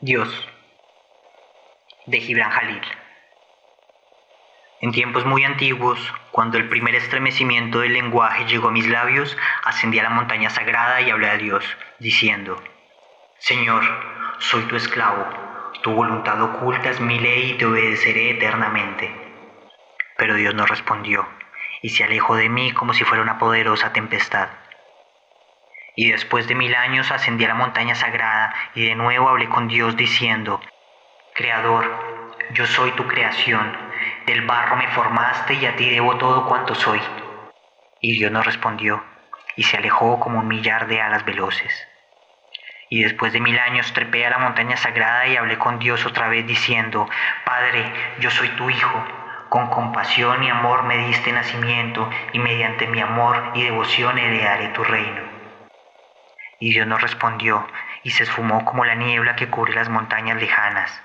Dios de Gibran Jalil. En tiempos muy antiguos, cuando el primer estremecimiento del lenguaje llegó a mis labios, ascendí a la montaña sagrada y hablé a Dios, diciendo, Señor, soy tu esclavo, tu voluntad oculta es mi ley y te obedeceré eternamente. Pero Dios no respondió, y se alejó de mí como si fuera una poderosa tempestad. Y después de mil años ascendí a la montaña sagrada y de nuevo hablé con Dios diciendo, Creador, yo soy tu creación, del barro me formaste y a ti debo todo cuanto soy. Y Dios no respondió, y se alejó como un millar de alas veloces. Y después de mil años trepé a la montaña sagrada y hablé con Dios otra vez diciendo, Padre, yo soy tu Hijo, con compasión y amor me diste nacimiento, y mediante mi amor y devoción heredaré tu reino. Y Dios no respondió, y se esfumó como la niebla que cubre las montañas lejanas.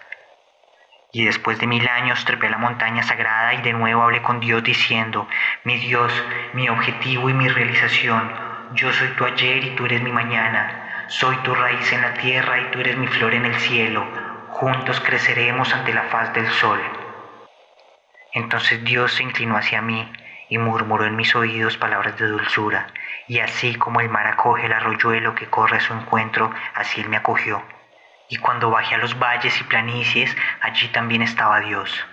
Y después de mil años trepé la montaña sagrada y de nuevo hablé con Dios diciendo, mi Dios, mi objetivo y mi realización, yo soy tu ayer y tú eres mi mañana, soy tu raíz en la tierra y tú eres mi flor en el cielo, juntos creceremos ante la faz del sol. Entonces Dios se inclinó hacia mí y murmuró en mis oídos palabras de dulzura, y así como el mar acoge el arroyuelo que corre a su encuentro, así él me acogió. Y cuando bajé a los valles y planicies, allí también estaba Dios.